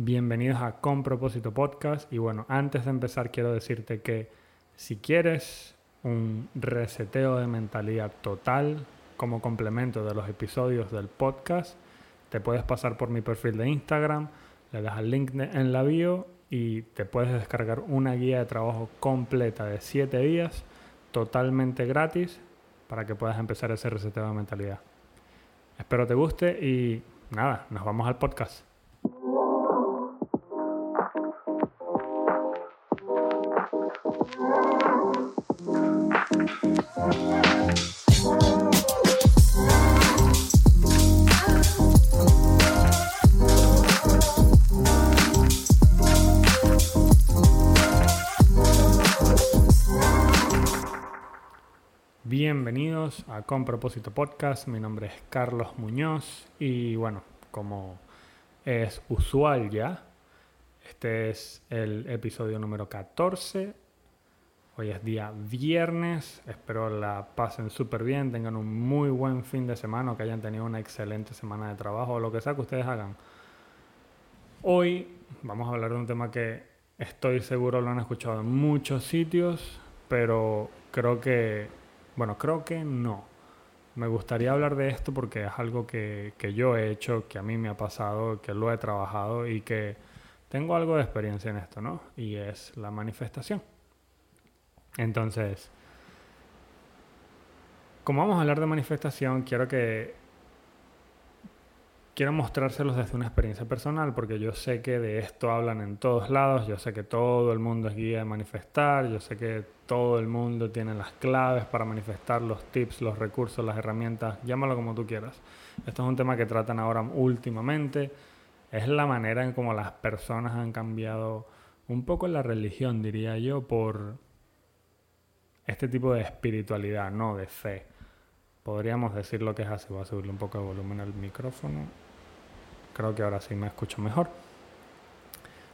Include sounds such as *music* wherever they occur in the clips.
Bienvenidos a Con Propósito Podcast. Y bueno, antes de empezar quiero decirte que si quieres un reseteo de mentalidad total como complemento de los episodios del podcast, te puedes pasar por mi perfil de Instagram, le das el link en la bio y te puedes descargar una guía de trabajo completa de 7 días totalmente gratis para que puedas empezar ese reseteo de mentalidad. Espero te guste y nada, nos vamos al podcast. Bienvenidos a Con Propósito Podcast. Mi nombre es Carlos Muñoz y bueno, como es usual ya, este es el episodio número 14. Hoy es día viernes. Espero la pasen súper bien, tengan un muy buen fin de semana, que hayan tenido una excelente semana de trabajo o lo que sea que ustedes hagan. Hoy vamos a hablar de un tema que estoy seguro lo han escuchado en muchos sitios, pero creo que bueno, creo que no. Me gustaría hablar de esto porque es algo que, yo he hecho, que a mí me ha pasado, que lo he trabajado y que tengo algo de experiencia en esto, ¿no? Y es la manifestación. Entonces, como vamos a hablar de manifestación, quiero que quiero mostrárselos desde una experiencia personal porque yo sé que de esto hablan en todos lados, yo sé que todo el mundo es guía de manifestar, yo sé que todo el mundo tiene las claves para manifestar, los tips, los recursos, las herramientas, llámalo como tú quieras. Esto es un tema que tratan ahora últimamente, es la manera en cómo las personas han cambiado un poco la religión, diría yo, por este tipo de espiritualidad, no de fe. Podríamos decir lo que es así. Voy a subirle un poco de volumen al micrófono. Creo que ahora sí me escucho mejor.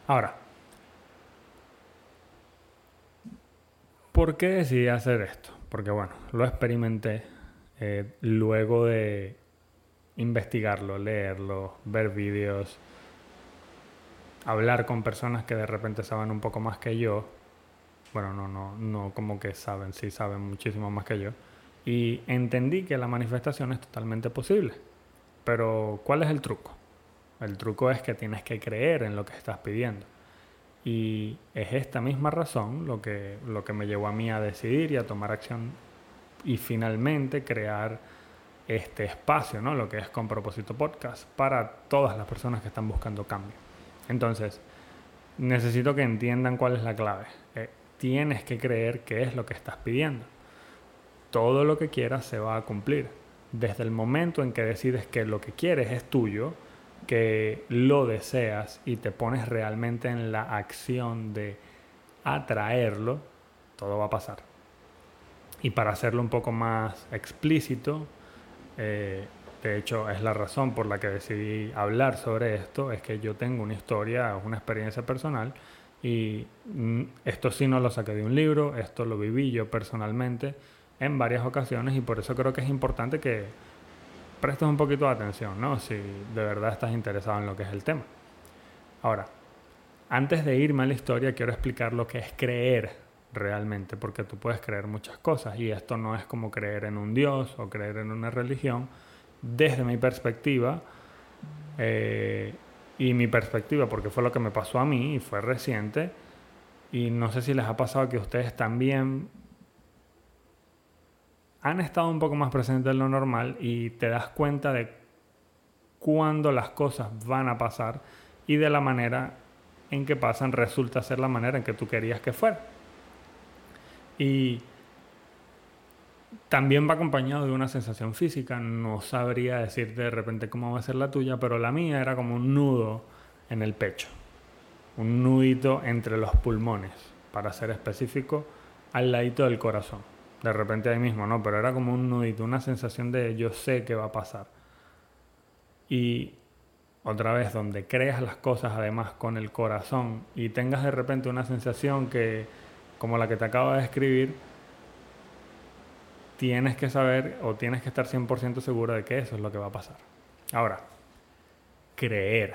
Ahora, ¿por qué decidí hacer esto? Porque bueno, lo experimenté eh, luego de investigarlo, leerlo, ver vídeos, hablar con personas que de repente saben un poco más que yo. Bueno, no, no, no como que saben, sí saben muchísimo más que yo. Y entendí que la manifestación es totalmente posible. Pero, ¿cuál es el truco? El truco es que tienes que creer en lo que estás pidiendo. Y es esta misma razón lo que, lo que me llevó a mí a decidir y a tomar acción y finalmente crear este espacio, ¿no? Lo que es con propósito podcast para todas las personas que están buscando cambio. Entonces, necesito que entiendan cuál es la clave. Eh, tienes que creer qué es lo que estás pidiendo. Todo lo que quieras se va a cumplir. Desde el momento en que decides que lo que quieres es tuyo, que lo deseas y te pones realmente en la acción de atraerlo, todo va a pasar. Y para hacerlo un poco más explícito, eh, de hecho es la razón por la que decidí hablar sobre esto, es que yo tengo una historia, una experiencia personal y mm, esto sí no lo saqué de un libro, esto lo viví yo personalmente en varias ocasiones y por eso creo que es importante que prestes un poquito de atención, ¿no? Si de verdad estás interesado en lo que es el tema. Ahora, antes de irme a la historia, quiero explicar lo que es creer realmente, porque tú puedes creer muchas cosas y esto no es como creer en un Dios o creer en una religión. Desde mi perspectiva, eh, y mi perspectiva, porque fue lo que me pasó a mí y fue reciente, y no sé si les ha pasado que ustedes también han estado un poco más presentes de lo normal y te das cuenta de cuándo las cosas van a pasar y de la manera en que pasan resulta ser la manera en que tú querías que fuera. Y también va acompañado de una sensación física. No sabría decirte de repente cómo va a ser la tuya, pero la mía era como un nudo en el pecho. Un nudito entre los pulmones, para ser específico, al ladito del corazón de repente ahí mismo, ¿no? Pero era como un nudito, una sensación de yo sé qué va a pasar. Y otra vez, donde creas las cosas además con el corazón y tengas de repente una sensación que, como la que te acabo de describir, tienes que saber o tienes que estar 100% seguro de que eso es lo que va a pasar. Ahora, creer.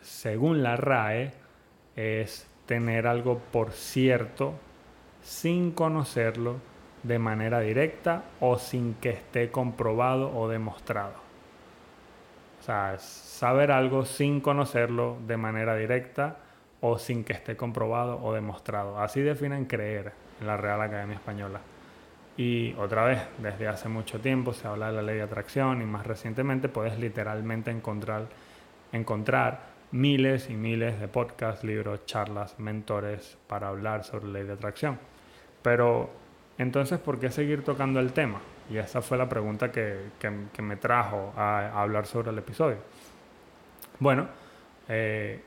según la RAE, es tener algo por cierto sin conocerlo de manera directa o sin que esté comprobado o demostrado. O sea, saber algo sin conocerlo de manera directa o sin que esté comprobado o demostrado. Así definen creer en la Real Academia Española. Y otra vez, desde hace mucho tiempo se habla de la ley de atracción y más recientemente puedes literalmente encontrar, encontrar miles y miles de podcasts, libros, charlas, mentores para hablar sobre ley de atracción. Pero entonces, ¿por qué seguir tocando el tema? Y esa fue la pregunta que, me trajo a, hablar sobre el episodio. Bueno, eh,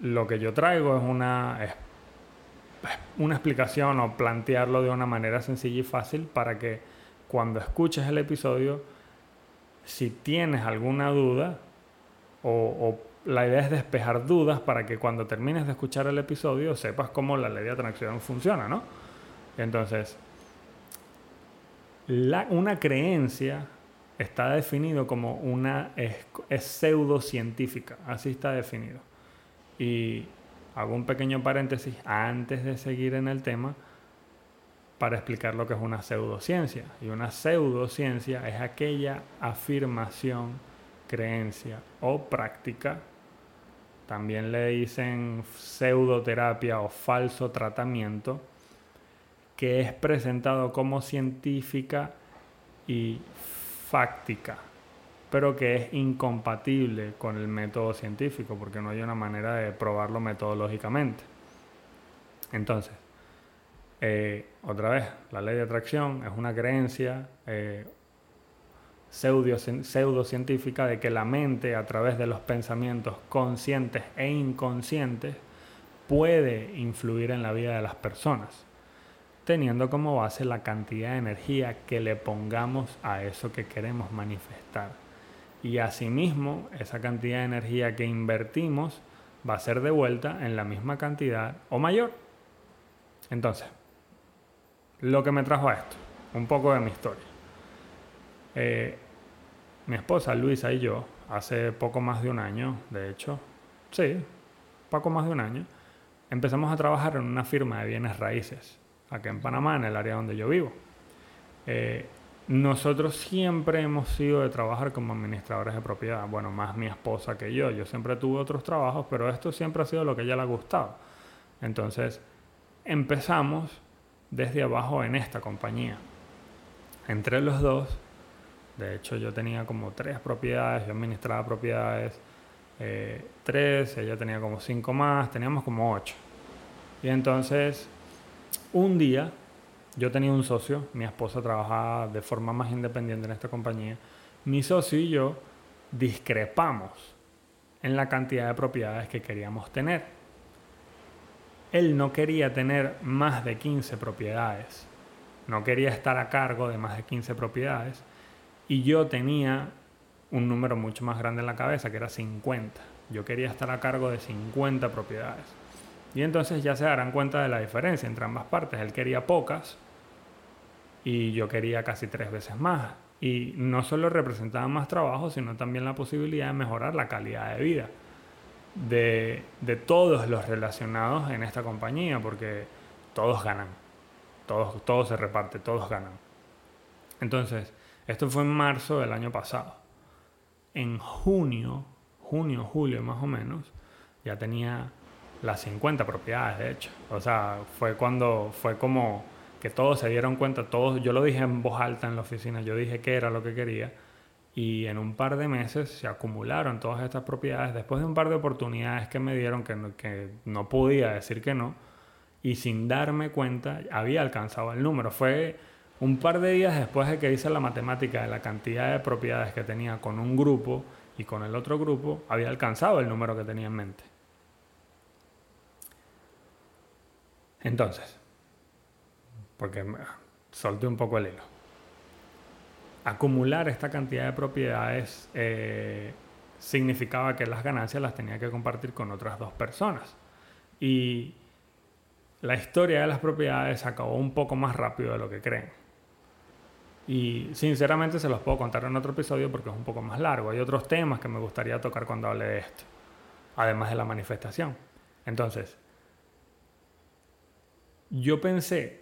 lo que yo traigo es una, una explicación o plantearlo de una manera sencilla y fácil para que cuando escuches el episodio, si tienes alguna duda o, la idea es despejar dudas para que cuando termines de escuchar el episodio sepas cómo la ley de atracción funciona, ¿no? Entonces, una creencia está definido como una es, pseudocientífica, así está definido. Y hago un pequeño paréntesis antes de seguir en el tema para explicar lo que es una pseudociencia. Y una pseudociencia es aquella afirmación, creencia o práctica. También le dicen pseudoterapia o falso tratamiento que es presentado como científica y fáctica pero que es incompatible con el método científico, porque no hay una manera de probarlo metodológicamente. Entonces, eh, otra vez, la ley de atracción es una creencia eh, pseudocientífica de que la mente, a través de los pensamientos conscientes e inconscientes, puede influir en la vida de las personas, teniendo como base la cantidad de energía que le pongamos a eso que queremos manifestar y asimismo esa cantidad de energía que invertimos va a ser devuelta en la misma cantidad o mayor. Entonces, lo que me trajo a esto, un poco de mi historia. Eh, mi esposa Luisa y yo, hace poco más de un año, de hecho, sí, poco más de un año, empezamos a trabajar en una firma de bienes raíces, aquí en Panamá, en el área donde yo vivo. Eh, nosotros siempre hemos sido de trabajar como administradores de propiedad. Bueno, más mi esposa que yo. Yo siempre tuve otros trabajos, pero esto siempre ha sido lo que a ella le ha gustado. Entonces, empezamos desde abajo en esta compañía. Entre los dos, de hecho yo tenía como tres propiedades, yo administraba propiedades eh, tres, ella tenía como cinco más, teníamos como ocho. Y entonces, un día yo tenía un socio, mi esposa trabajaba de forma más independiente en esta compañía. Mi socio y yo discrepamos en la cantidad de propiedades que queríamos tener. Él no quería tener más de 15 propiedades, no quería estar a cargo de más de 15 propiedades y yo tenía un número mucho más grande en la cabeza, que era 50. Yo quería estar a cargo de 50 propiedades. Y entonces ya se darán cuenta de la diferencia entre ambas partes. Él quería pocas y yo quería casi tres veces más. Y no solo representaba más trabajo, sino también la posibilidad de mejorar la calidad de vida de, de todos los relacionados en esta compañía, porque todos ganan, todos, todo se reparte, todos ganan. Entonces, esto fue en marzo del año pasado. En junio, junio, julio más o menos, ya tenía las 50 propiedades, de hecho. O sea, fue cuando, fue como que todos se dieron cuenta, todos, yo lo dije en voz alta en la oficina, yo dije que era lo que quería y en un par de meses se acumularon todas estas propiedades después de un par de oportunidades que me dieron que no, que no podía decir que no y sin darme cuenta había alcanzado el número. Fue un par de días después de que hice la matemática de la cantidad de propiedades que tenía con un grupo y con el otro grupo, había alcanzado el número que tenía en mente. Entonces, porque solté un poco el hilo. Acumular esta cantidad de propiedades eh, significaba que las ganancias las tenía que compartir con otras dos personas. Y la historia de las propiedades acabó un poco más rápido de lo que creen. Y sinceramente se los puedo contar en otro episodio porque es un poco más largo. Hay otros temas que me gustaría tocar cuando hable de esto. además de la manifestación. Entonces, yo pensé,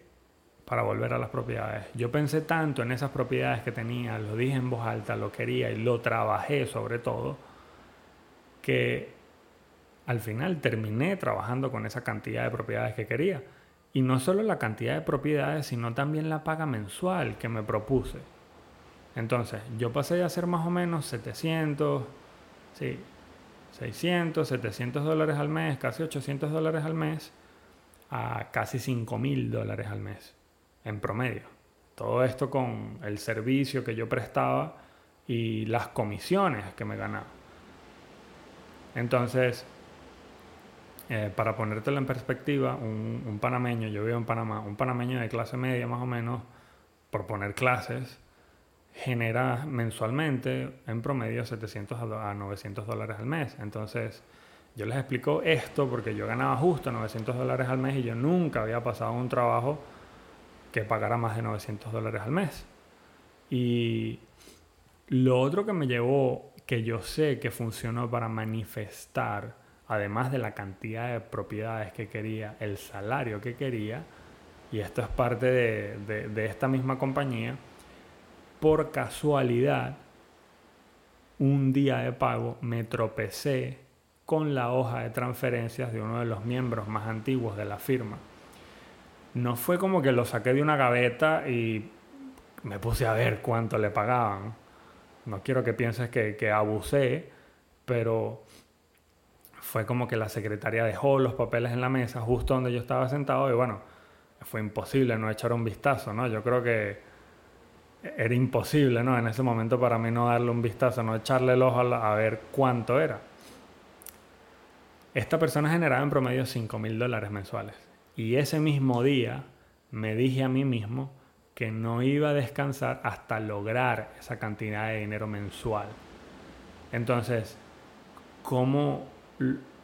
para volver a las propiedades, yo pensé tanto en esas propiedades que tenía, lo dije en voz alta, lo quería y lo trabajé sobre todo, que al final terminé trabajando con esa cantidad de propiedades que quería. Y no solo la cantidad de propiedades, sino también la paga mensual que me propuse. Entonces, yo pasé de hacer más o menos 700, sí, 600, 700 dólares al mes, casi 800 dólares al mes, a casi 5 mil dólares al mes, en promedio. Todo esto con el servicio que yo prestaba y las comisiones que me ganaba. Entonces, eh, para ponértelo en perspectiva, un, un, panameño, yo vivo en Panamá, un panameño de clase media más o menos, por poner clases, genera mensualmente en promedio 700 a 900 dólares al mes. Entonces, yo les explico esto porque yo ganaba justo 900 dólares al mes y yo nunca había pasado un trabajo que pagara más de 900 dólares al mes. Y lo otro que me llevó, que yo sé que funcionó para manifestar, además de la cantidad de propiedades que quería, el salario que quería, y esto es parte de, de esta misma compañía, por casualidad, un día de pago me tropecé con la hoja de transferencias de uno de los miembros más antiguos de la firma. No fue como que lo saqué de una gaveta y me puse a ver cuánto le pagaban. No quiero que pienses que, que abusé, pero fue como que la secretaria dejó los papeles en la mesa justo donde yo estaba sentado y bueno, fue imposible no echar un vistazo, ¿no? Yo creo que era imposible, ¿no? En ese momento para mí no darle un vistazo, no echarle el ojo a, ver cuánto era. Esta persona generaba en promedio 5 mil dólares mensuales. Y ese mismo día me dije a mí mismo que no iba a descansar hasta lograr esa cantidad de dinero mensual. Entonces, ¿cómo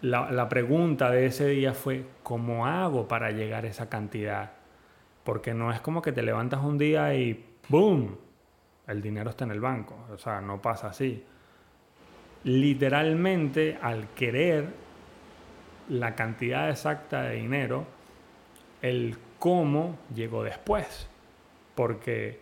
la, la, pregunta de ese día fue, ¿cómo hago para llegar a esa cantidad? Porque no es como que te levantas un día y ¡boom! El dinero está en el banco. O sea, no pasa así. Literalmente, al querer la cantidad exacta de dinero, el cómo llegó después. Porque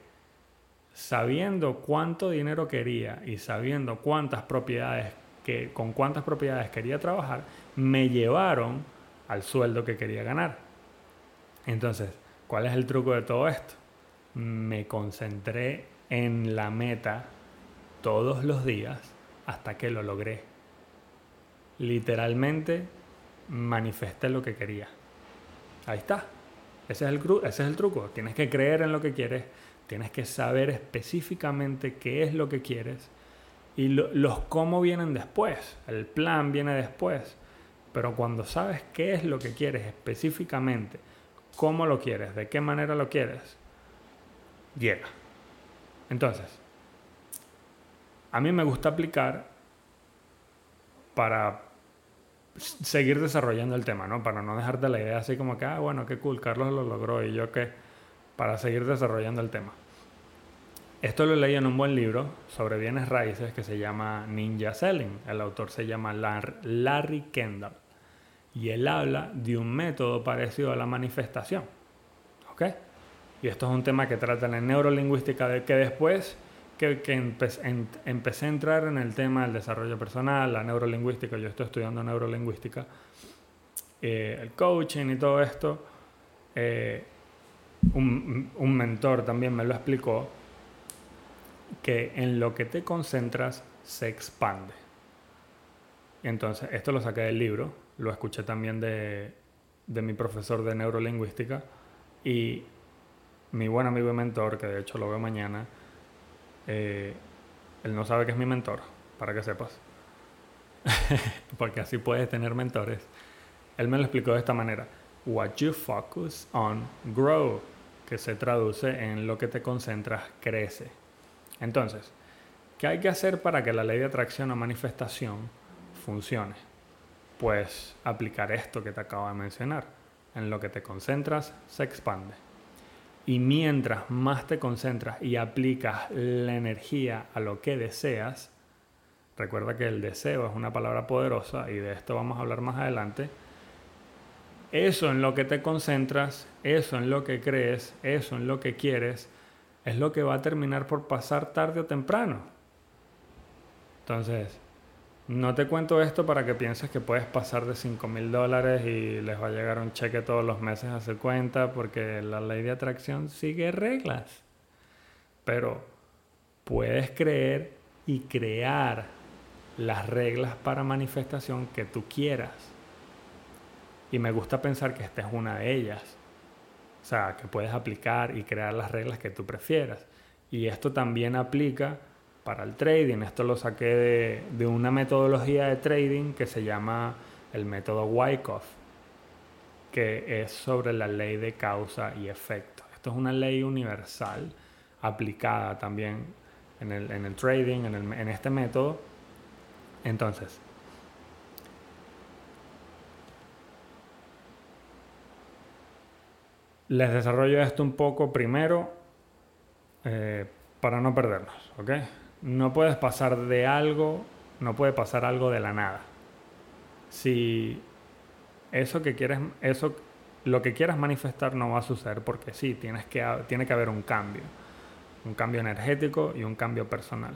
sabiendo cuánto dinero quería y sabiendo cuántas propiedades que, con cuántas propiedades quería trabajar, me llevaron al sueldo que quería ganar. Entonces, ¿cuál es el truco de todo esto? me concentré en la meta todos los días hasta que lo logré. Literalmente manifesté lo que quería. Ahí está. Ese es, el, ese es el truco. Tienes que creer en lo que quieres, tienes que saber específicamente qué es lo que quieres y los cómo vienen después. El plan viene después. Pero cuando sabes qué es lo que quieres específicamente, cómo lo quieres, de qué manera lo quieres, llega. Entonces, a mí me gusta aplicar para seguir desarrollando el tema, ¿no? Para no dejarte la idea así como que, ah, bueno, qué cool, Carlos lo logró y yo qué, para seguir desarrollando el tema. Esto lo leí en un buen libro sobre bienes raíces que se llama Ninja Selling. El autor se llama Larry Kendall. Y él habla de un método parecido a la manifestación. ¿Ok? Y esto es un tema que trata en neurolingüística, de que después que, empecé a entrar en el tema del desarrollo personal, la neurolingüística, yo estoy estudiando neurolingüística, eh, el coaching y todo esto, eh, un, un mentor también me lo explicó, que en lo que te concentras se expande. Entonces, esto lo saqué del libro, lo escuché también de, de mi profesor de neurolingüística y mi buen amigo y mentor, que de hecho lo veo mañana, eh, él no sabe que es mi mentor, para que sepas. *laughs* Porque así puedes tener mentores. Él me lo explicó de esta manera. What you focus on grow, que se traduce en lo que te concentras crece. Entonces, ¿qué hay que hacer para que la ley de atracción o manifestación funcione? Pues aplicar esto que te acabo de mencionar. En lo que te concentras se expande. Y mientras más te concentras y aplicas la energía a lo que deseas, Recuerda que el deseo es una palabra poderosa y de esto vamos a hablar más adelante. Eso en lo que te concentras, eso en lo que crees, eso en lo que quieres, es lo que va a terminar por pasar tarde o temprano. Entonces, no te cuento esto para que pienses que puedes pasar de 5 mil dólares y les va a llegar un cheque todos los meses a su cuenta porque la ley de atracción sigue reglas. Pero puedes creer y crear las reglas para manifestación que tú quieras. Y me gusta pensar que esta es una de ellas. O sea, que puedes aplicar y crear las reglas que tú prefieras. Y esto también aplica para el trading. Esto lo saqué de, una metodología de trading que se llama el método Wyckoff, que es sobre la ley de causa y efecto. Esto es una ley universal aplicada también en el, trading, en, en este método. Entonces, les desarrollo esto un poco primero eh, para no perdernos, ¿ok? No puedes pasar de algo, no puede pasar algo de la nada. Si eso que quieres, eso, lo que quieras manifestar no va a suceder porque sí, tienes que, tiene que haber un cambio, un cambio energético y un cambio personal.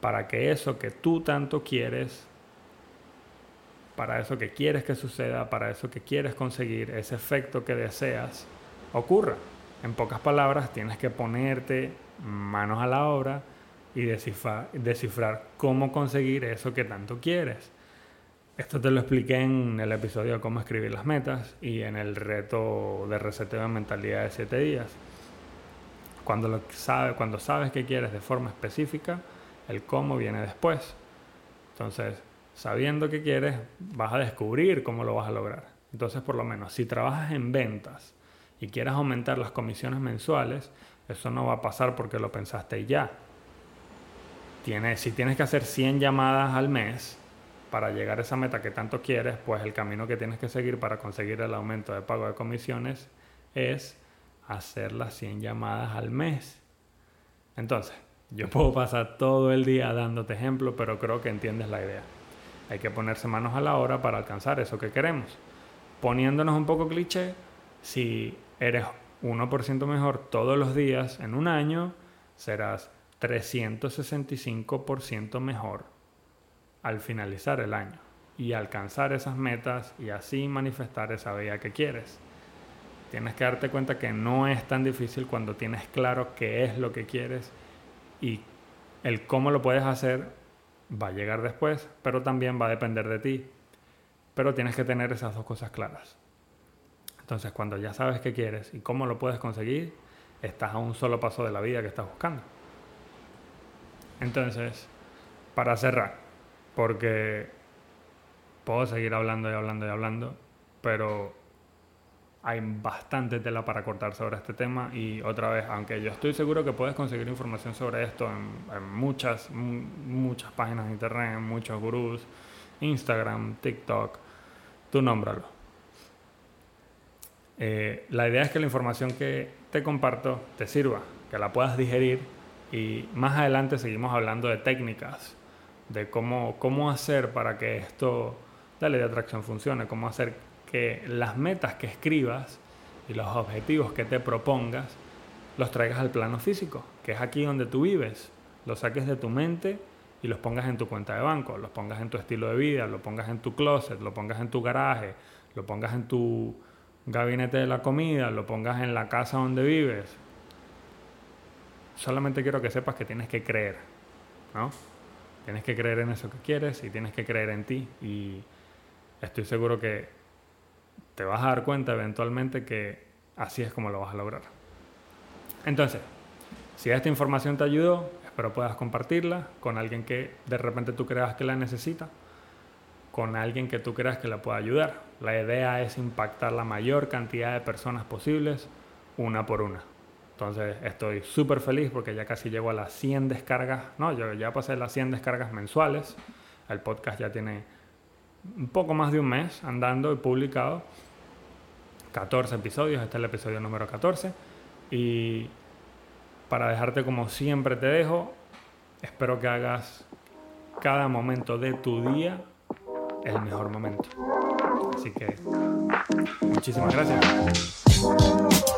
Para que eso que tú tanto quieres, para eso que quieres que suceda, para eso que quieres conseguir, ese efecto que deseas, ocurra. En pocas palabras, tienes que ponerte manos a la obra, y descifrar, cómo conseguir eso que tanto quieres. Esto te lo expliqué en el episodio de cómo escribir las metas y en el reto de reseteo de mentalidad de 7 días. Cuando, lo sabe, cuando sabes qué quieres de forma específica, el cómo viene después. Entonces, sabiendo qué quieres, vas a descubrir cómo lo vas a lograr. Entonces, por lo menos, si trabajas en ventas y quieres aumentar las comisiones mensuales, eso no va a pasar porque lo pensaste y si tienes que hacer 100 llamadas al mes para llegar a esa meta que tanto quieres, pues el camino que tienes que seguir para conseguir el aumento de pago de comisiones es hacer las 100 llamadas al mes. Entonces, yo *laughs* puedo pasar todo el día dándote ejemplos, pero creo que entiendes la idea. Hay que ponerse manos a la obra para alcanzar eso que queremos. Poniéndonos un poco cliché, si eres 1% mejor todos los días en un año, serás 365% mejor al finalizar el año y alcanzar esas metas y así manifestar esa vida que quieres. Tienes que darte cuenta que no es tan difícil cuando tienes claro qué es lo que quieres y el cómo lo puedes hacer va a llegar después, pero también va a depender de ti. Pero tienes que tener esas dos cosas claras. Entonces, cuando ya sabes qué quieres y cómo lo puedes conseguir, estás a un solo paso de la vida que estás buscando. Entonces, para cerrar, porque puedo seguir hablando y hablando y hablando, pero hay bastante tela para cortar sobre este tema y otra vez, aunque yo estoy seguro que puedes conseguir información sobre esto en, muchas, muchas páginas de internet, en muchos gurús, Instagram, TikTok, tú nómbralo. Eh, la idea es que la información que te comparto te sirva, que la puedas digerir y más adelante seguimos hablando de técnicas, de cómo, cómo hacer para que esto, la ley de atracción funcione, cómo hacer que las metas que escribas y los objetivos que te propongas los traigas al plano físico, que es aquí donde tú vives, los saques de tu mente y los pongas en tu cuenta de banco, los pongas en tu estilo de vida, lo pongas en tu closet, lo pongas en tu garaje, lo pongas en tu gabinete de la comida, lo pongas en la casa donde vives, solamente quiero que sepas que tienes que creer, ¿no? Tienes que creer en eso que quieres y tienes que creer en ti. Y estoy seguro que te vas a dar cuenta eventualmente que así es como lo vas a lograr. Entonces, si esta información te ayudó, espero puedas compartirla con alguien que de repente tú creas que la necesita, con alguien que tú creas que la pueda ayudar. La idea es impactar la mayor cantidad de personas posibles una por una. Entonces estoy súper feliz porque ya casi llego a las 100 descargas. No, yo ya pasé las 100 descargas mensuales. El podcast ya tiene un poco más de un mes andando y publicado. 14 episodios, este es el episodio número 14. Y para dejarte como siempre te dejo, espero que hagas cada momento de tu día el mejor momento. Así que muchísimas gracias.